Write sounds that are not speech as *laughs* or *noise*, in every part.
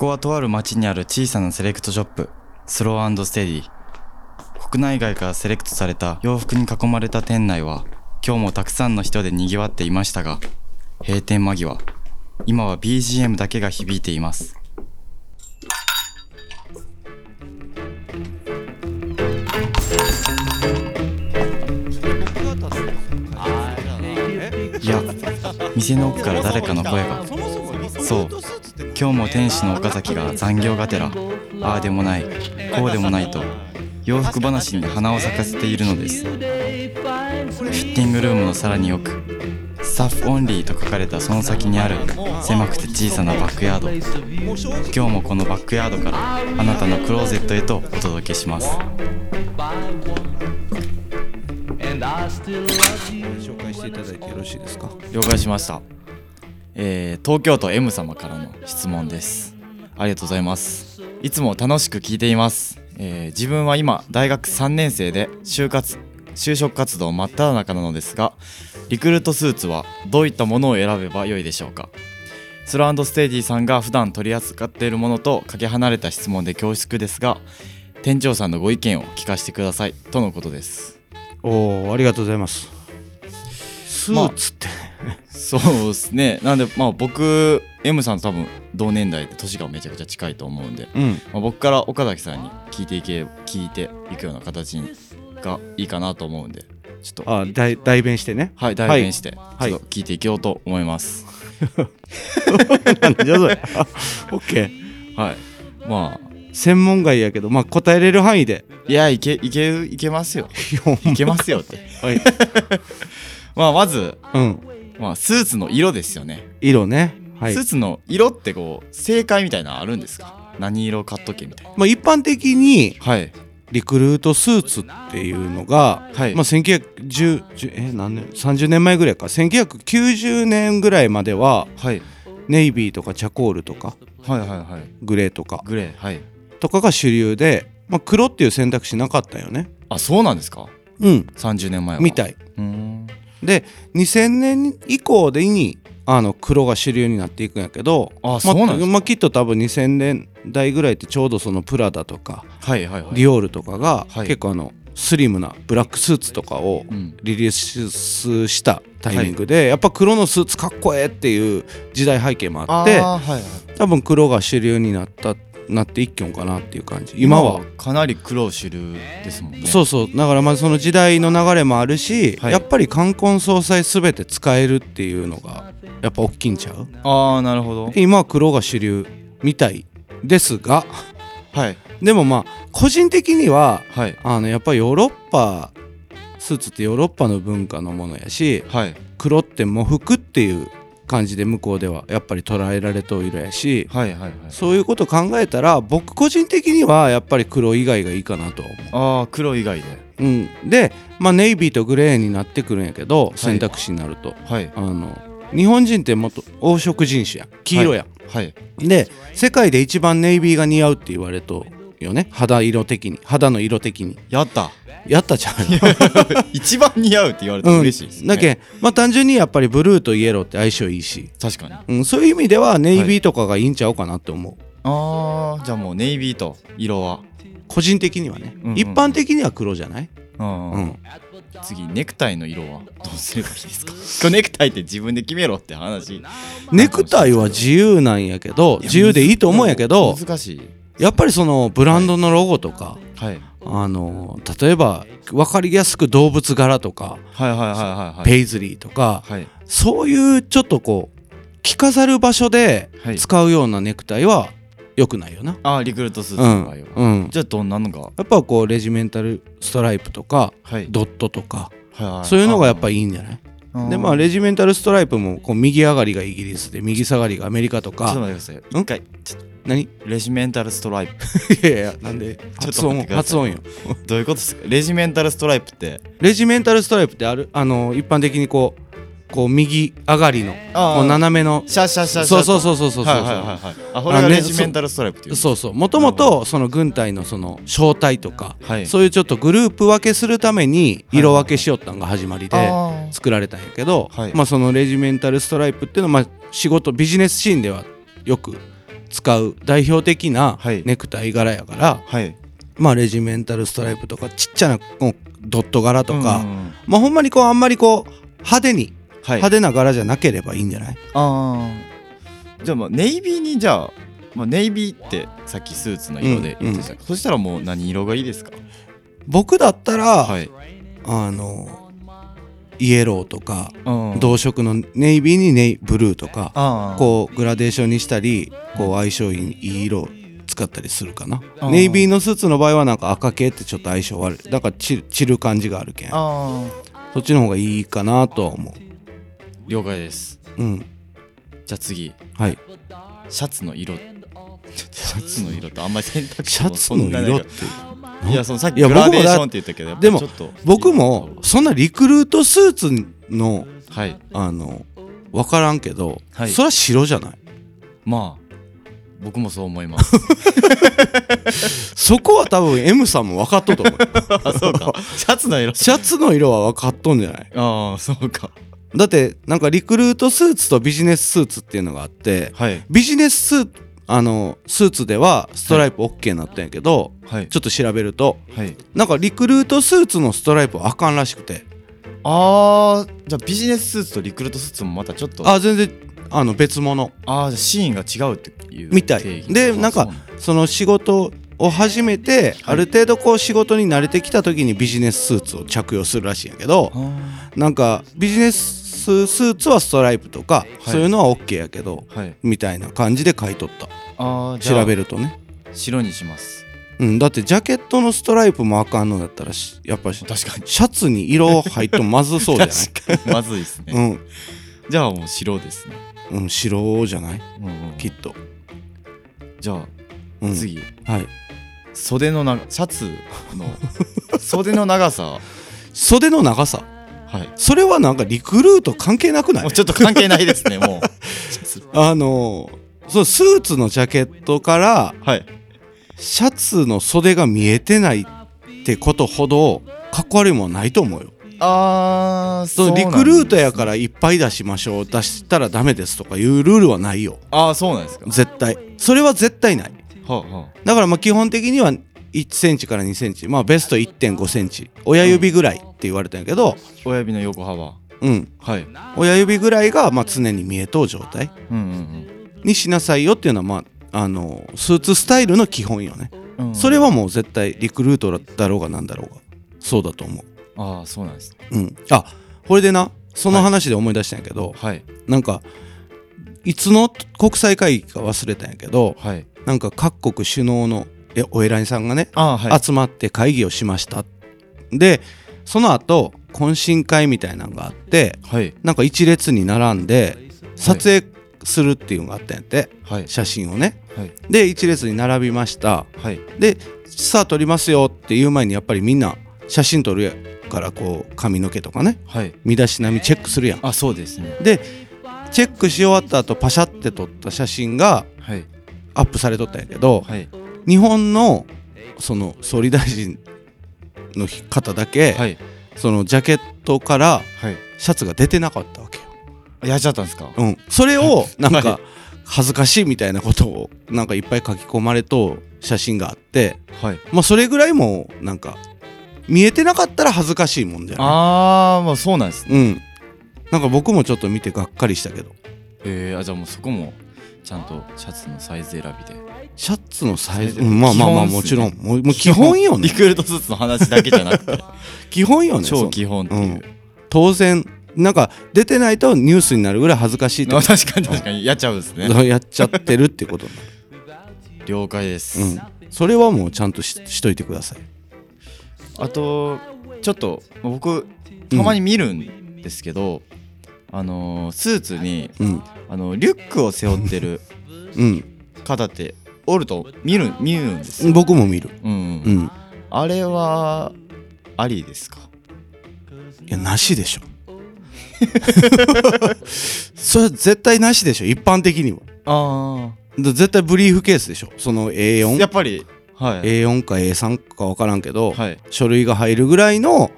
こはとある町にある小さなセレクトショップスローステディ。国内外からセレクトされた洋服に囲まれた店内は今日もたくさんの人で賑わっていましたが閉店間際今は BGM だけが響いています。いや店の奥から誰かの声が。そう今日も店主の岡崎が残業がてらああでもないこうでもないと洋服話に花を咲かせているのです。フィッティングルームのさらに奥スタッフオンリーと書かれたその先にある狭くて小さなバックヤード。今日もこのバックヤードからあなたのクローゼットへとお届けします。紹介していただいてよろしいですか？了解しました、えー東京都 M 様からの質問です。ありがとうございます。いつも楽しく聞いています、えー自分は今大学3年生で就活就職活動真っ只中なのですがリクルートスーツはどういったものを選べばよいでしょうか。スローステーディさんが普段取り扱っているものとかけ離れた質問で恐縮ですが店長さんのご意見を聞かせてくださいとのことです。おおありがとうございます。スーツって、そうですね。なんでまあ僕 M さんと多分同年代で年がめちゃくちゃ近いと思うんで、うん。まあ、僕から岡崎さんに聞いていけ聞いていくような形にがいいかなと思うんでちょっと。あ代代弁してね。はい代弁してちょはいっと聞いていけようと思います。*laughs* なんじゃそれ。*laughs* オッケー。はい。まあ。専門外やけどまあ答えれる範囲で。いやいけいけいけますよ。*laughs* いけますよって。はい。まあまず、うんまあ、スーツの色ですよね、色ね。はい。スーツの色ってこう正解みたいなのあるんですか？何色買っとけみたいな。まあ一般的にはい。リクルートスーツっていうのが、はい。まあ、1910え何年30年前ぐらいか。1990年ぐらいまでははい。ネイビーとかチャコールとかはいはいはい。グレーとか。グレーはい。とかが主流で、まあ、黒っていう選択肢なかったよね。あそうなんですか？うん。30年前は。みたい。うーんで2000年以降でにあの黒が主流になっていくんやけどあまそうなんですか？まあ、きっと多分2000年代ぐらいってちょうどそのプラダとかはいはいはい。ディオールとかがはい。結構あのスリムなブラックスーツとかをうん。リリースしたタイミングで、やっぱ黒のスーツかっこええっていう時代背景もあってあーはいはい。多分黒が主流になったなって一挙かなっていう感じ。今は。かなり黒主流ですもんね。そうそう。だからまあその時代の流れもあるし、はい。やっぱり冠婚葬祭全て使えるっていうのがやっぱ大きいんちゃう？ああなるほど。今は黒が主流みたいですがはい。でもまあ個人的にははい。あのやっぱりヨーロッパスーツってヨーロッパの文化のものやしはい。黒って喪服っていう感じで向こうではやっぱり捉えられているやし。はいはいはい。そういうこと考えたら僕個人的にはやっぱり黒以外がいいかなと。は思ああ黒以外で。う、うん、で、まあ、ネイビーとグレーになってくるんやけど選択肢になると、はい。あの日本人ってもっと黄色人種やん。黄色やん、はい。で世界で一番ネイビーが似合うって言われとよね。肌色的に。肌の色的に。やった。やったじゃん。*laughs* 一番似合うって言われてうん。嬉しいですね。だけんまあ単純にやっぱりブルーとイエローって相性いいし、確かに。あうん、そういう意味ではネイビーとかがいいんちゃうかなって思う、あーじゃあもうネイビーと色は。個人的にはね、うんうん。一般的には黒じゃない、うんうん、次ネクタイの色は *laughs* どうすればいいですか？ネクタイって自分で決めろって話。ネクタイは自由なんやけど自由でいいと思うんやけど難しいやっぱりそのブランドのロゴとか、はい。あの例えば分かりやすく動物柄とか、はいはいはいはいはい。ペイズリーとか、はい。そういうちょっとこう着飾る場所ではい。使うようなネクタイは良くないよな、あーリクルートスーツうん。の場合は、うん、じゃあどんなのが？やっぱこうレジメンタルストライプとかはい。ドットとかはいはいそういうのがやっぱいいんじゃない？あでまあレジメンタルストライプもこう右上がりがイギリスで右下がりがアメリカとちょっとか待ってください。一回ちょっと何？いレジメンタルストライプやいやなんで発音発音よ。どういうことですか？レジメンタルストライプって。レジメンタルストライプってある？あの一般的にこうこう右上がりのこう斜めの。シャシャシャシャそうそうそうそうそうそう。はいはいはいはい。あこれがあねレジメンタルストライプっていう。そうそう。もともとその軍隊のその小隊とかはい。そういうちょっとグループ分けするために色分けしよったんが始まりで作られたんやけど、はい。まあそのレジメンタルストライプっていうのはまあ仕事ビジネスシーンではよく使う代表的なはい。ネクタイ柄やから、はい。まあレジメンタルストライプとかちっちゃなドット柄とか、うんうんうん。まあほんまにこうあんまりこう派手に、はい。派手な柄じゃなければいいんじゃない？ああじゃあまあネイビーにじゃあ、まあ、ネイビーってさっきスーツの色で言ってた、そしたらもう何色がいいですか？僕だったら、はい、あのイエローとかうん。同色のネイビーにネイブルーとかああ。こうグラデーションにしたりこう相性いい色を使ったりするかな。あーネイビーのスーツの場合はなんか赤系ってちょっと相性悪い。だから散る感じがあるけんそっちの方がいいかなとは思了解です。ううん。じゃあ次。はい。シャツの色。シャツの色ってあんまり選択肢もシャツのそんなない色っていやそのさっきグラデーションって言ったけどでも僕もそんなリクルートスーツのはい。あの分からんけど、はい。それは白じゃない？まあ僕もそう思います。*laughs* そこは多分 M さんも分かっとると思う *laughs* あそうか。シャツの色。シャツの色は分かっとんじゃない？ああそうか。だってなんかリクルートスーツとビジネススーツっていうのがあってはい。ビジネススーあのスーツではストライプ OK になったんやけど、はい。ちょっと調べるとはい。なんかリクルートスーツのストライプはあかんらしくて。あーじゃあビジネススーツとリクルートスーツもまたちょっと。ああ全然あの別物。あーじゃあシーンが違うっていう。みたい。でなんかその仕事を始めて、はい。ある程度こう仕事に慣れてきた時にビジネススーツを着用するらしいんやけどあなんかビジネススーツはストライプとか、い。そういうのは OK やけどみたいな感じで書いとった。あ調べるとね。白にします。うん、だってジャケットのストライプもあかんのだったらしやっぱし確かに。シャツに色入っとまずそうじゃない？*laughs* まずいですね、うん、じゃあもう白ですね、うん、白じゃない？うんうん。きっと、じゃあうん、次、はい。袖のなシャツの袖の長さ *laughs* 袖の長さはい。それはなんかリクルート関係なくない？もうちょっと関係ないですねもう。*laughs* あのーそうスーツのジャケットからはい。シャツの袖が見えてないってことほどかっこ悪いもんはないと思うよ。あーそのリクルートやかららいっぱい出しましょう。出したらダメですとかいうルールはないよ。ああそうなんですか。絶対。それは絶対ない。はあはだからまあ基本的には1センチから2センチ。まあベスト1.5センチ。親指ぐらいって言われたんやけど親指の横幅。うん。はい。親指ぐらいがまあ常に見えとう状態うんうんにしなさいよっていうのはまああのスーツスタイルの基本よね、うんうん。それはもう絶対リクルートだろうがなんだろうがそうだと思ああそうなんですね。ううん。あこれでなその話で思い出したんやけど、はい。なんかいつの国際会議か忘れたんやけどはい。なんか各国首脳のえお偉いさんがねああはい。集まって会議をしました。でその後懇親会みたいなのがあってはい。なんか一列に並んで撮影するっていうのがあったんやってはい。写真をね。はい。で一列に並びました。はい。でさあ撮りますよっていう前にやっぱりみんな写真撮るやからこう髪の毛とかね。はい。身だしなみチェックするやん。あそうですね。でチェックし終わった後パシャって撮った写真がはい。アップされとったんやけどはい。日本のその総理大臣の方だけ、はい。そのジャケットからはい。シャツが出てなかったわけよ。やっちゃったんですか？うん、それをなんはか恥ずかしいみたいなことをなんかいっぱい書き込まれと写真があってはい。まあそれぐらいもうなんか見えてなかったら恥ずかしいもんじゃない？ああまあそうなんですね。うん。なんか僕もちょっと見てがっかりしたけど。えー、あじゃあもうそこもちゃんとシャツのサイズ選びで。シャツのサイズ、まあまあまあもちろん。もうもう基本よね。リクルートスーツの話だけじゃなくて。*laughs* 基本よねそ超う基本っていう、うん。当然なんか出てないとニュースになるぐらい恥ずかしいってあ確かに確かに。やっちゃうんですね。*laughs* やっちゃってるってこと了解です、る、うん、それはもうちゃんとししといてください。あとちょっと僕たまに見るんですけど、あのースーツにうん。あのリュックを背負ってるうん。方っておると見る見るんですよ、僕も見る。うんうん。うん。あれはありですか？いやなしでしょ。*laughs* それは絶対なしでしょ一般的には。あだ絶対ブリーフケースでしょそのあ A4 やっぱりはい。A4 か A3 か分からんけど、はい。書類が入るぐらいの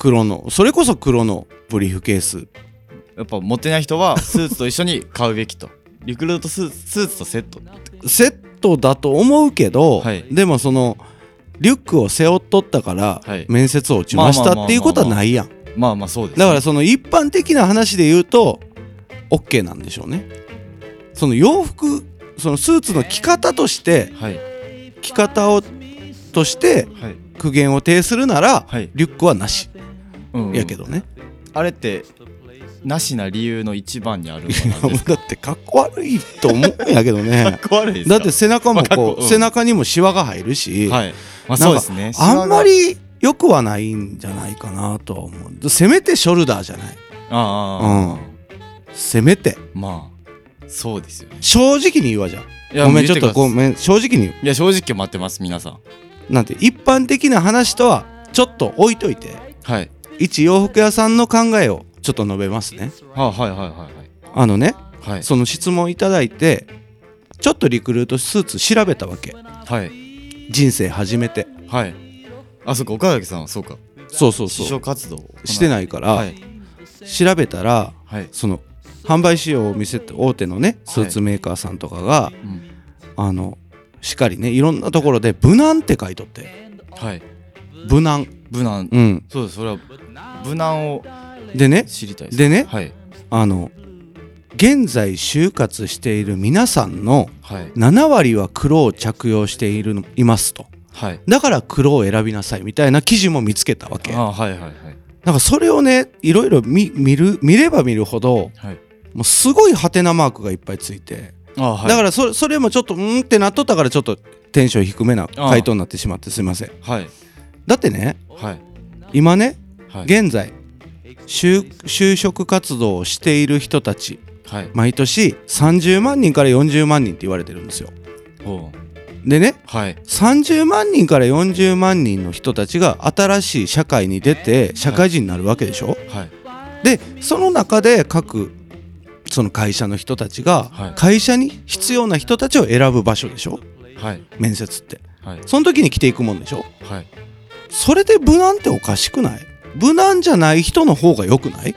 黒のそれこそ黒のブリーフケース。やっぱ持ってない人はスーツと一緒に買うべきと。*laughs* リクルートスーツスーツとセットセットだと思うけど、はい。でもそのリュックを背負っとったからはい。面接落ちましたっていうことはないやん。まあまあそうです、だからその一般的な話で言うと OK なんでしょうね。その洋服そのスーツの着方としてはい。着方をとしてはい、苦言を呈するなら、はい。リュックはなし。うんやけどね、あれってなしな理由の一番にあるのいやなんですか？だってかっこ悪いと思うんやけど *laughs* かねっこ悪いですか？だって背中もこう、こうん。背中にもシワが入るし、はい。まあそうですね。あんまり良くはないんじゃないかなとは思う。せめてショルダーじゃない。ああ、せめて。まあそうですよね。正直に言うわじゃいやごめんちょっとごめん。正直に言う。いや正直待ってます皆さん。なんて一般的な話とはちょっと置いといて。はい一洋服屋さんの考えをちょっと述べますね。ははいはいはい。あのねはい。はいその質問いただいてちょっとリクルートスーツ調べたわけ。はい。人生初めて。はい。あそうか岡崎さんはそうか。そうそうそう。活動をしてないから、はい。調べたらはい、その販売仕様を見せて大手のねスーツメーカーさんとかが、うん、あのしっかりねいろんなところで無難って書いとって。はい。無難無難。うん。そうです。それは無難をでね知りたいです。でねはい。あの現在就活している皆さんのはい。7割は黒を着用しているのいますと。はい。だから黒を選びなさいみたいな記事も見つけたわけ。あはいはいはい。なんかそれをねいろいろ見見る見れば見るほどはい。もうすごいハテナマークがいっぱいついて、あはい。だからそれそれもちょっとうーんってなっとったからちょっとテンション低めな回答になってしまってすいません。はいだってねはい。今ねはい。現在就就職活動をしている人たちはい。毎年30万人から40万人って言われてるんですよ。でねはい。30万人から40万人の人たちが新しい社会に出て社会人になるわけでしょ、はい。でその中で各その会社の人たちがはい。会社に必要な人たちを選ぶ場所でしょ？はい。面接って。はい。その時に着ていくもんでしょ？はいそれで無難っておかしくない？無難じゃない人の方が良くない？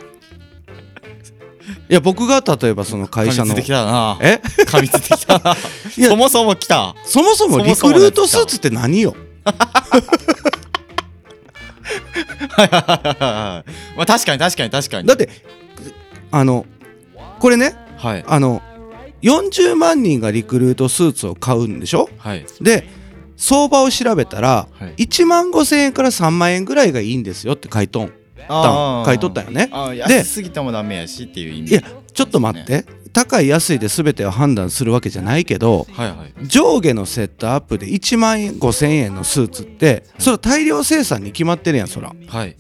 いや僕が例えばその会社のえ噛みついてきた *laughs* そもそも来た。そもそもリクルートスーツって何よ？まあ確かに確かに確かに。だってあのこれねはい。あの40万人がリクルートスーツを買うんでしょ？はい。で相場を調べたらはい。1万5千円から3万円ぐらいがいいんですよって書いとん。あー。書いとったよね。安すぎてもダメやしっていう意味。いやちょっと待って。高い安いで全てを判断するわけじゃないけどはいはい。上下のセットアップで1万円5千円のスーツってそれは大量生産に決まってるやんそら。はい。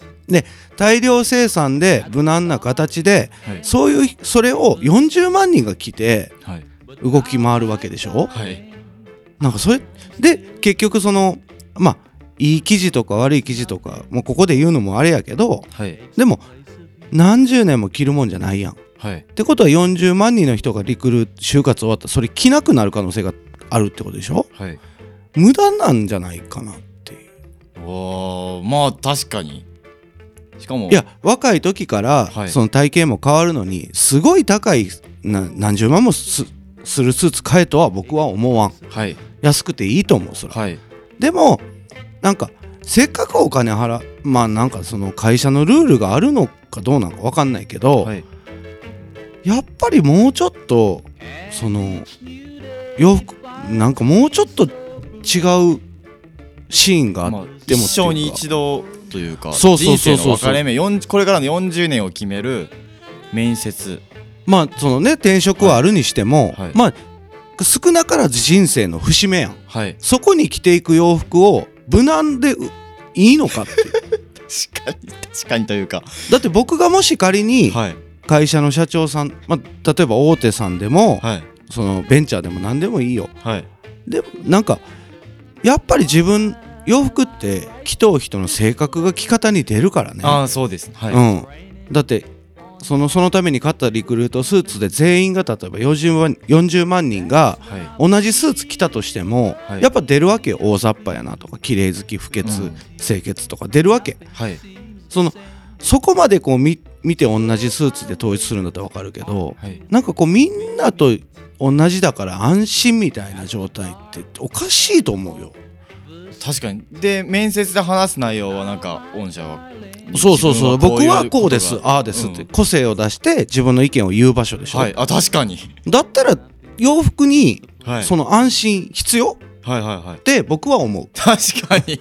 大量生産で無難な形ではい。そういうそれを40万人が来てはい。動き回るわけでしょ？はい。なんかそれで結局そのまあいい記事とか悪い記事とかもうここで言うのもあれやけどはい。でも何十年も着るもんじゃないやん。っはい。てことは40万人の人がリクルート就活終わったらそれ着なくなる可能性があるってことでしょ？はい。無駄なんじゃないかなっていう。おーまあ確かに。しかもいや若い時からはい。その体型も変わるのにすごい高いな何十万もすするスーツ買えとは僕は思わん。はい安くていいと思うそれ。はい。でもなんかせっかくお金払まあなんかその会社のルールがあるのかどうなのか分かんないけど、はい。やっぱりもうちょっとその洋服なんかもうちょっと違うシーンがあってまあも一生に一度というかそうそうそうそう。人生の分かれ目40これからの40年を決める面接。まあそのね転職はあるにしても、はい。はい。まあ少なからず人生の節目やん。はい。そこに着ていく洋服を無難でういいのかって *laughs* 確かに確かにというか。だって僕がもし仮にはい。会社の社長さん、まあ、例えば大手さんでも、はい。そのベンチャーでも何でもいいよ。はい。でもなんかやっぱり自分洋服って着とう人の性格が着方に出るからね。ああそうです。はい、うん、だってそのそのために買ったリクルートスーツで全員が例えば40万 ,40 万人がはい。同じスーツ着たとしても、はい。やっぱ出るわけよ。大雑把やなとか綺麗好き不潔、うん。清潔とか。出るわけ。はい。そのそこまでこう見見て同じスーツで統一するんだったら分かるけどはい。なんかこうみんなと同じだから安心みたいな状態っておかしいと思うよ確かに。で面接で話す内容はなんか御社は。そうそうそう。僕はこうです。あああですって、個性を出して自分の意見を言う場所でしょ、はい。あ確かに、だったら洋服にはい、その安心必要？はいはいはい。って僕は思う。確かに。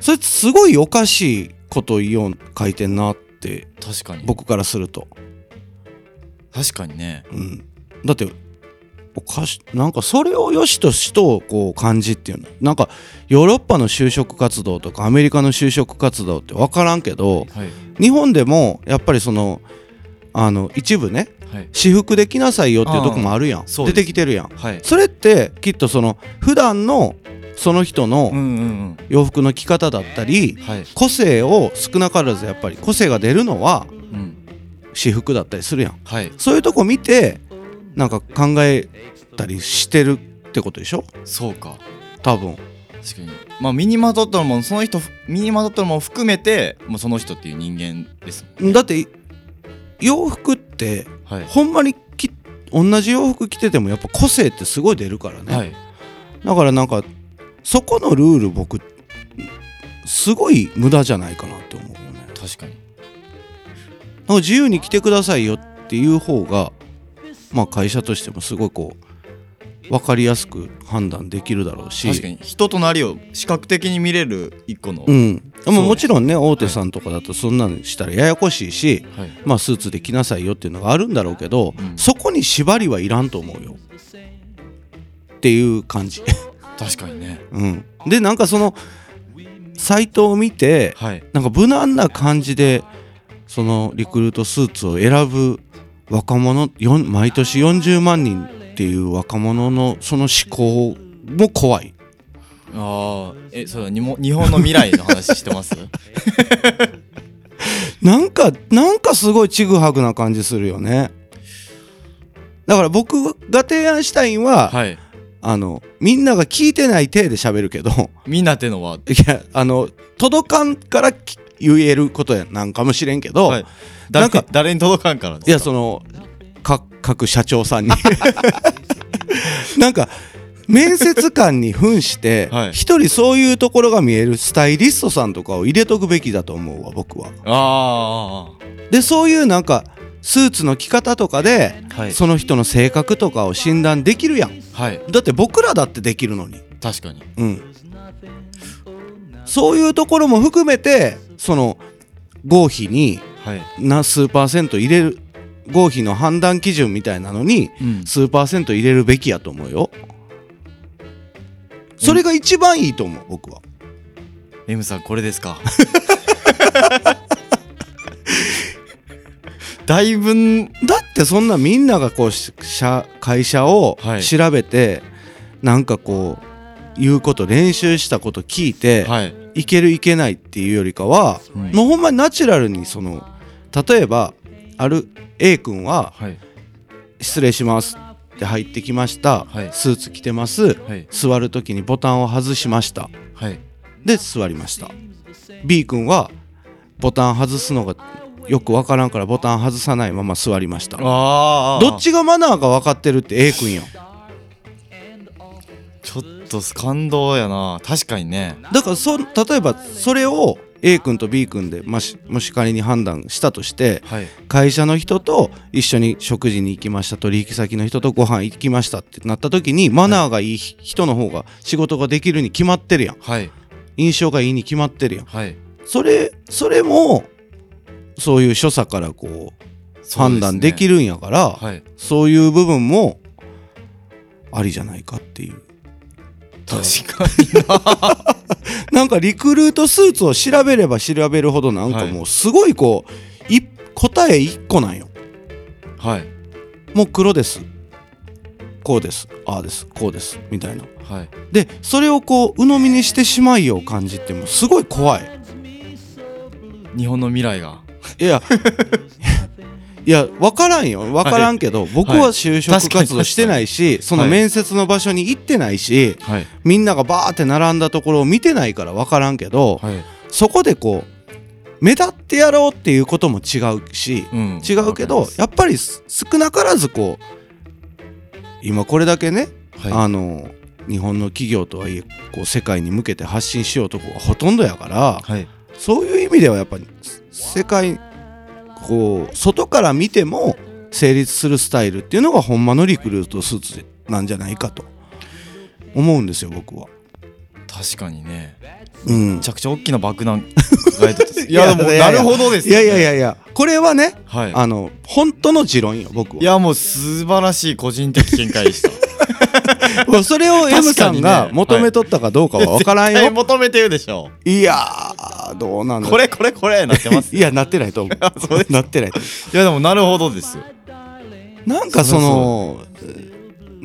それすごいおかしいこと言おう書いてんなって。確かに。僕からすると、確かにね。うん、だっておかしなんかそれを良しとしとこう感じっていうの。なんかヨーロッパの就職活動とかアメリカの就職活動って分からんけどはい。日本でもやっぱりそのあの一部ねはい。私服できなさいよっていうとこもあるやん。出てきてるやん。はい。それってきっとその普段のその人のうんうん洋服の着方だったりうんはい。個性を少なからずやっぱり個性が出るのはうん。私服だったりするやん。はい。そういうとこ見てなんか考えたりしてるってことでしょ？そうか。多分。確かに。まあ身にまとったのもその人身にまとったのも含めてもうその人っていう人間ですもんだって洋服ってはい。ほんまにき同じ洋服着ててもやっぱ個性ってすごい出るからね、はい。だからなんかそこのルール僕すごい無駄じゃないかなって思うよね。確かに。なんか自由に着てくださいよっていう方がまあ会社としてもすごいこう分かりやすく判断できるだろうし確かに。人となりを視覚的に見れる一個の、うん、そうもうもちろんね大手さんとかだとそんなのしたらややこしいし、はい。まあスーツで着なさいよっていうのがあるんだろうけど、うん。そこに縛りはいらんと思うよ。っていう感じ、*laughs* 確かにね。うん、でなんかそのサイトを見てはい。なんか無難な感じでそのリクルートスーツを選ぶ若者毎年40万人っていう若者のその思考も怖い。ああえそうだにも日本の未来の話してます？*laughs* なんかなんかすごいちぐはぐな感じするよね。だから僕が提案したいんは、はい。あのみんなが聞いてない体で喋るけど。みんなってのは？いやあの届かんからき言えることやなんかもしれんけど、はい。なんか誰に届かんからですか？やそのか各社長さんに。*laughs* なんか面接官に扮してはい。一、人そういうところが見えるスタイリストさんとかを入れとくべきだと思うわ僕は。あでそういうなんかスーツの着方とかで、あはい。その人の性格とかを診断できるやん。はい。だって僕らだってできるのに。確かに。うんそういうところも含めてその合否にはい。な数パーセント入れる合否の判断基準みたいなのにうん。数パーセント入れるべきやと思うよ。それが一番いいと思う僕は。M さんこれですか？*laughs* だいぶんだってそんなみんながこうし社会社をはい。調べて、なんかこう言うこと練習したこと聞いて、はい。い、けるいけないっていうよりかは、うんもうほんまにナチュラルにその例えばある A 君ははい「失礼します」って入ってきました、はい。スーツ着てます。はい。座る時にボタンを外しました。はい。で座りました。B 君はボタン外すのがよくわからんからボタン外さないまま座りました。どっちがマナーか分かってるって A 君やんちょっと感動やな。確かにね。だからそ例えばそれを A 君と B 君でもしもし仮に判断したとしてはい。会社の人と一緒に食事に行きました取引先の人とご飯行きましたってなった時にマナーがいい人の方が仕事ができるに決まってるやん。はい。印象がいいに決まってるやん。はい。それそれもそういう所作からこう判断できるるんやからはい。そういう部分もありじゃないかっていう確かにな。*laughs* んかリクルートスーツを調べれば調べるほどなんかもうすごいこうい答え1個なんよ。はい。もう黒です。こうです。ああです。こうです。みたいな。はい。でそれをこう鵜呑みにしてしまいよう感じってもうすごい怖い。日本の未来が。いや *laughs* いや分からんよ。分からんけど、僕は就職活動してないし、そのはい面接の場所に行ってないし、はい。みんながバーって並んだところを見てないから分からんけど、はい。そこでこう目立ってやろうっていうことも違うし、うん。違うけどやっぱりす少なからずこう今これだけね、はい。あの日本の企業とはいえこう世界に向けて発信しようとこがほとんどやからはい。そういう意味ではやっぱり世界こう外から見ても成立するスタイルっていうのがほんまのリクルートスーツなんじゃないかと思うんですよ僕は。確かにね。うん。めちゃくちゃ大きな爆弾 *laughs* いやでもいやいやなるほどですいやいやいややいや。これはねはい。あの本当の持論よ僕は。いやもう素晴らしい個人的見解でした *laughs* それを M さんが求めとったかどうかは分からん絶対よ。求めてるでしょ。いやーどうなんだこれこれこれなってます *laughs* いやなってないと思う。*laughs* そうなってないいやでもなるほどですよ。う。なんかその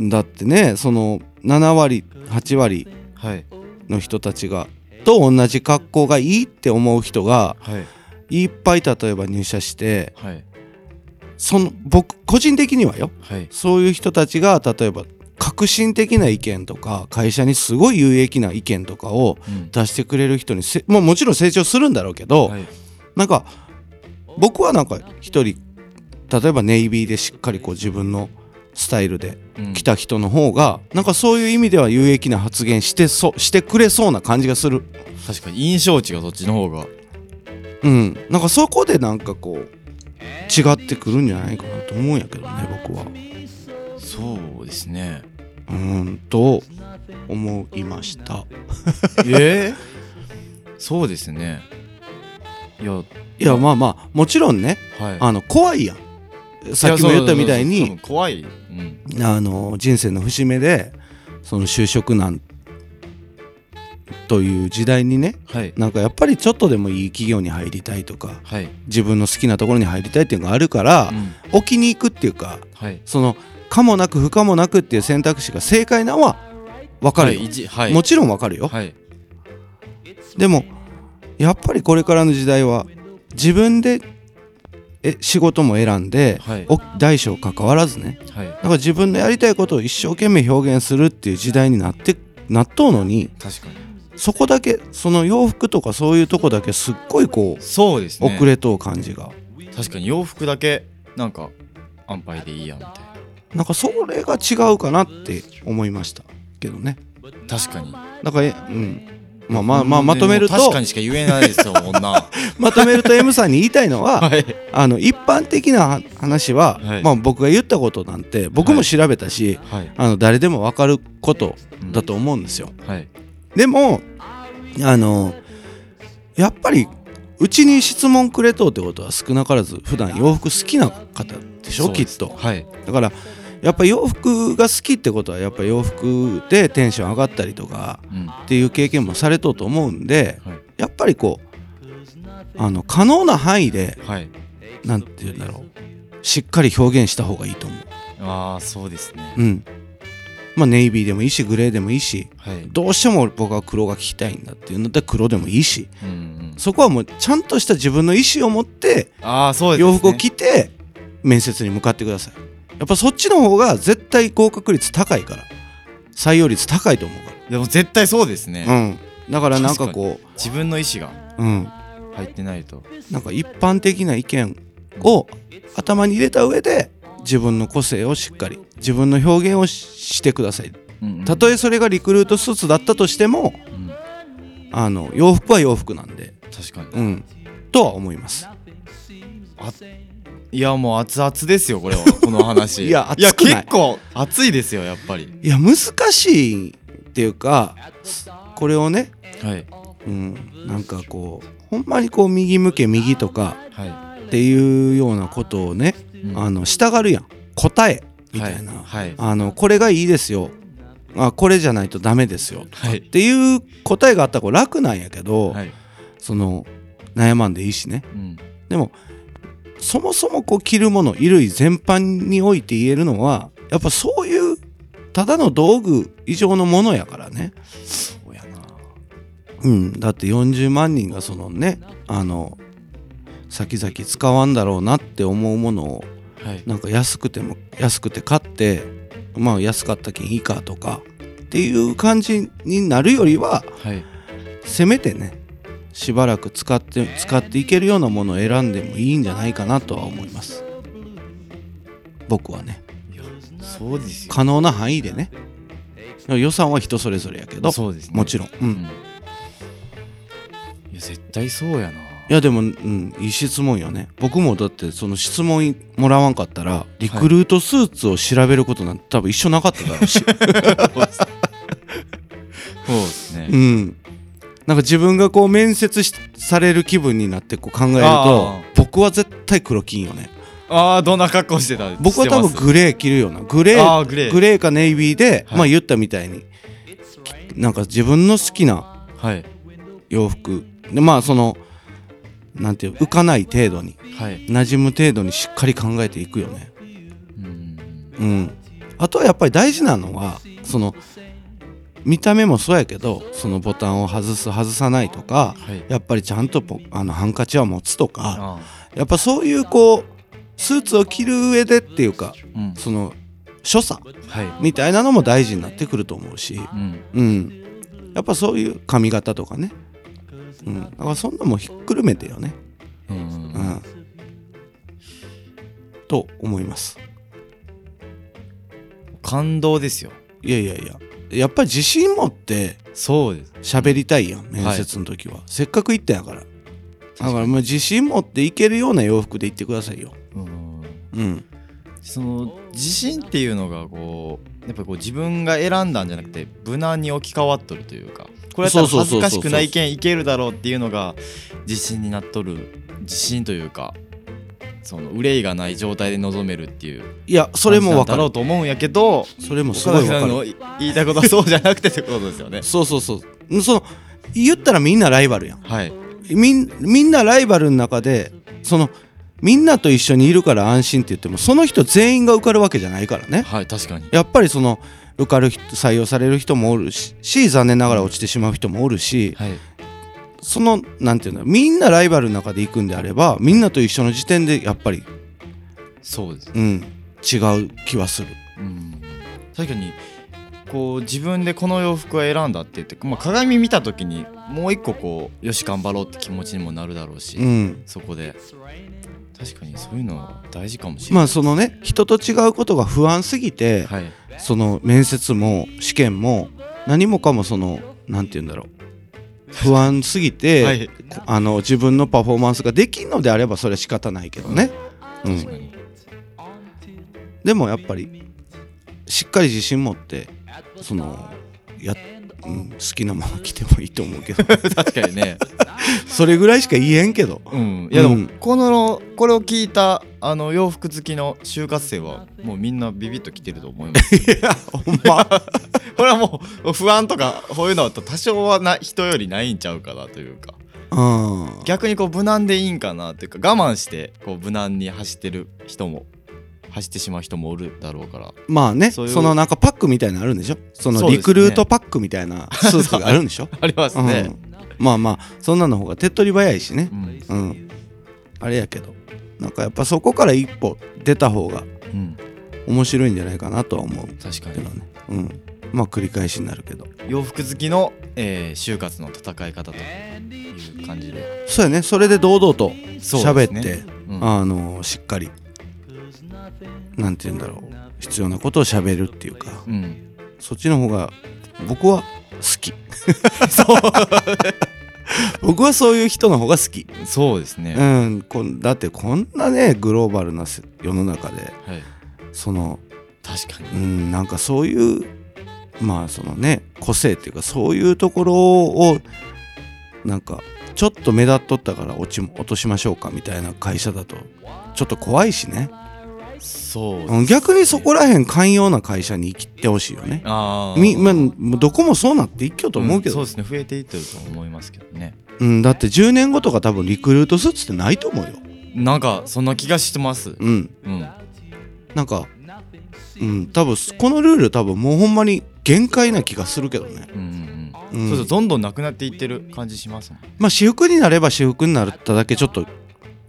だってねその7割8割はい。の人たちがと同じ格好がいいって思う人がはい。いっぱい例えば入社してはい。その僕個人的にはよ。はい。そういう人たちが例えば革新的な意見とか会社にすごい有益な意見とかをうん。出してくれる人にせ、まあ、もちろん成長するんだろうけど、はい。なんか僕はなんか一人例えばネイビーでしっかりこう自分のスタイルでうん。来た人の方がなんかそういう意味では有益な発言してそしてくれそうな感じがする。確かに印象値がそっちの方が。うん。なんかそこでなんかこう違ってくるんじゃないかなと思うんやけどね僕は。そうですねうーんと思いました。え？え *laughs* そうですね。いやいやまあまあもちろんねはい。あの怖いやん。さっきも言ったみたいに怖い、うん、あの人生の節目でその就職難という時代にねはい。なんかやっぱりちょっとでもいい企業に入りたいとかはい、自分の好きなところに入りたいっていうのがあるからうん、置きに行くっていうかはい。その可もなく不可もなくっていう選択肢が正解なのは分かるよ、はい一はい。もちろん分かるよ、はい。でもやっぱりこれからの時代は自分でえ仕事も選んで、はい。お大小関わらずねはい。なんか自分のやりたいことを一生懸命表現するっていう時代になってなっとうのに確かに。そこだけその洋服とかそういうとこだけすっごいこうそうですね。遅れとう感じが、確かに洋服だけなんか安牌でいいやみたいなんかそれが違うかなって思いましたけどね。な確かに。だからえうん。まあまあまあまとめると。確かにしか言えないですよ女。*laughs* まとめると M さんに言いたいのは *laughs* はい。あの一般的な話は、はい。まあ、僕が言ったことなんて僕も調べたし、はい。あの誰でも分かることだと思うんですよ。はい。でもあのやっぱりうちに質問くれとうってことは少なからず普段洋服好きな方でしょきっと。はい。だからやっぱ洋服が好きってことはやっぱ洋服でテンション上がったりとかうん。っていう経験もされとうと思うんではい。やっぱりこうあの可能な範囲ではい。なんて言うんだろう。しっかり表現した方がいいと思う。ああそうですね。うん。まあネイビーでもいいしグレーでもいいしはい。どうしても僕は黒が聞きたいんだっていうんだったら黒でもいいしうんうん。そこはもうちゃんとした自分の意思を持ってああそうですね。洋服を着て面接に向かってください。やっぱそっちの方が絶対合格率高いから。採用率高いと思うかでも絶対そうですね、ら。うん。だからなんかこ自分の意思がう、うん。入ってないと。なんか一般的な意見を頭に入れた上で自分の個性をしっかり自分の表現をししてください。うんたとえそれがリクルートスーツだったとしてもうん。あの洋服は洋服なんで。確かに。うん。とは思いますいやもう熱々ですよこれは。この話。*laughs* いや熱くない。結構熱いですよやっぱり。いや難しいっていうかこれをねはい。うんなんかこうほんまにこう右向け右とかはっていうようなことをねい、うん。あの従うやん。答えみたいな、はい。はい。あのこれがいいですよ。あこれじゃないとダメですよ。はい。っていう答えがあったら楽なんやけど、はい。その悩まんでいいしね。うん。でもそもそもこう着るもの衣類全般において言えるのはやっぱそういうただの道具以上のものやからね。そうやな。うん。だって40万人がそのねあの先々使わんだろうなって思うものをはい。なんか安くても安くて買ってまあ安かったけんいいかとかっていう感じになるよりははい。せめてねしばらく使って使っていけるようなものを選んでもいいんじゃないかなとは思います。僕はね。そそうですよ。可能な範囲でね。予算は人それぞれやけど。そうですね。もちろん、ううん。んいや絶対そうやな。いやでも、うん、いい質問よね。僕もだってその質問もらわんかったらリクルートスーツを調べることなんて多分一緒なかっただろうし。*laughs* そうですね。うんなんか自分がこう面接しされる気分になってこう考えるとあ僕は絶対黒金よね。ああどんな格好してた僕は多分グレー着るような。グレーグレー。かネイビーで、はい。まあ言ったみたいになんか自分の好きな洋服。でまあそのなんていう浮かない程度にはい。馴染む程度にしっかり考えていくよね。うん。うん。あとはやっぱり大事なのはその見た目もそうやけどそのボタンを外す外さないとかはい。やっぱりちゃんとポあのハンカチは持つとかあやっぱそういうこうスーツを着る上でっていうかーうん。その所作はい。みたいなのも大事になってくると思うしうん。うん。やっぱそういう髪型とかね。うん。だからそんなもんひっくるめてよね。うんうん。うん。と思います。感動ですよ。いやいやいややっぱり自信持ってそうです。喋りたいやん面接の時は、せっかく行ったんやから。だからもう自信持っていけるような洋服で行ってくださいよ。うん。うん。その自信っていうのがこうやっぱこう自分が選んだんじゃなくて無難に置き換わっとるというかこれやったらそうそうそうそう恥ずかしくないけんいけるだろうっていうのが自信になっとる自信というかその憂いがない状態で臨めるっていういやそれも分かだろうると思うんやけどそれもす岡ごい分かる。言いたいことはそうじゃなくてってことですよね。そうそうそうその言ったらみんなライバルやん。はい。みんみんなライバルの中でそのみんなと一緒にいるから安心って言ってもその人全員が受かるわけじゃないからね。はい確かに。やっぱりその受かる人採用される人もおるしし残念ながら落ちてしまう人もおるしはいそのなんていうのみんなライバルの中で行くんであればみんなと一緒の時点でやっぱりそうです。うん違う気はする。うん。確かにこう自分でこの洋服を選んだって言って、まあ、鏡見た時にもう一個こうよし頑張ろうって気持ちにもなるだろうし、うん。そこで。確かにそういうの大事かもしれない、まあそのね人と違うことが不安すぎてはい。その面接も試験も何もかもそのなんて言うんだろう不安すぎて、はい。あの自分のパフォーマンスができんのであればそれは仕方ないけどね、うん。でもやっぱりしっかり自信持ってそのや、うん、好きなもの着てもいいと思うけど。*laughs* 確かにね。*laughs* それぐらいしか言えんけど。うん。いやでも、うん。このこれを聞いたあの洋服好きの就活生はもうみんなビビッときてると思います *laughs* いやほんま。これはもう不安とかこういうのは多少はな人よりないんちゃうかなというか。うん。逆にこう無難でいいんかなっていうか我慢してこう無難に走ってる人も走ってしまう人もおるだろうから。まあねそのなんかパックみたいなのあるんでしょ？そのリクルートパックみたいな *laughs* スーツがあるんでしょ？*laughs* ありますうん。ね、まあまあそんなの方が手っ取り早いしね。うん。うん。あれやけどなんかやっぱそこから一歩出た方がうん。面白いんじゃないかなとは思う。確かに。ね。うん。まあ繰り返しになるけど。洋服好きの、えー就活の戦い方という感じで。そうやね。それで堂々と喋って、ねうん。あのしっかりなんて言うんだろう。必要なことを喋るっていうか。うん。そっちの方が僕は好き。*laughs* 僕はそういう人の方が好き。そうですね、うん。こんだってこんなねグローバルなせ世の中ではい。その確かに。うんなんかそういうまあそのね個性っていうかそういうところをなんかちょっと目立っとったから落ち落としましょうかみたいな会社だとちょっと怖いしねそう逆にそこらへん寛容な会社に生きてほしいよね。ああみ、まあ、どこもそうなっていっきようと思うけど、そうですね。増えていってると思いますけどね。うん、だって10年後とか多分リクルートスーツってないと思うよ。なんかそんな気がしてます。うん。うん。なんかうん多分このルール多分もうほんまに限界な気がするけどね。うんうんううん。んそうそうどんどんなくなっていってる感じしますまあ私服になれば私服になっただけちょっと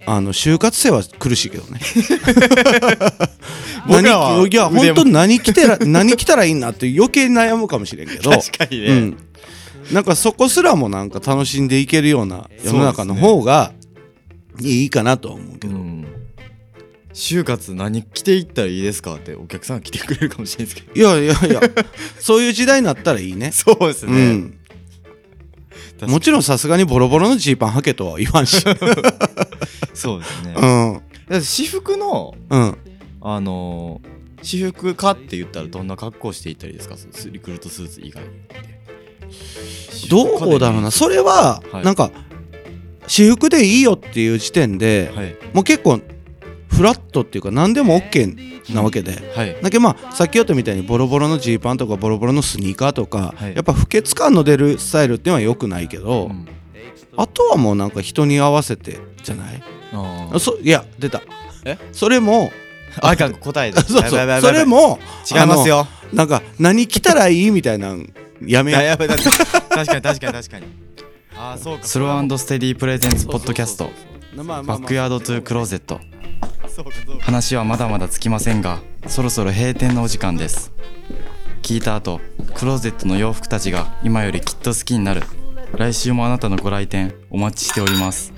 あの就活生は苦しいけどね。*laughs* 僕らは何いや本当に何着てら *laughs* 何着たらいいなって余計悩むかもしれんけど。確かにね、うん、なんかそこすらもなんか楽しんでいけるような世の中の方がいいかなとは思うけど、うん。就活何着ていったらいいですかってお客さんが来てくれるかもしれないですけど。いやいやいやそういう時代になったらいいね。*laughs* そうですね、うんもちろんさすがにボロボロのジーパン履けとは言わんし。*laughs* そうですね、うん。だって私服のうん。あのー私服かって言ったらどんな格好していったらいいですか？スリクルートスーツ以外でどうだろうな。それは、はい。なんか私服でいいよっていう時点で、はい。もう結構フラットっていうか何でも OK なわけで、はい。だけどまあさっき言ったみたいにボロボロのジーパンとかボロボロのスニーカーとか、はい。やっぱ不潔感の出るスタイルっていうのは良くないけど、うん。あとはもうなんか人に合わせてじゃない？あー。そいや出た。え？それもあいかん答えで *laughs* そうそそれも違いますよ。なんか何着たらいいみたいなんやめ *laughs* や確かに確かに確かに確かに。ああそうか。スローステディプレゼンツポッドキャスト。ババックヤードトゥークローゼット話はまだまだつきませんがそろそろ閉店のお時間です。聞いた後クローゼットの洋服たちが今よりきっと好きになる。来週もあなたのご来店お待ちしております。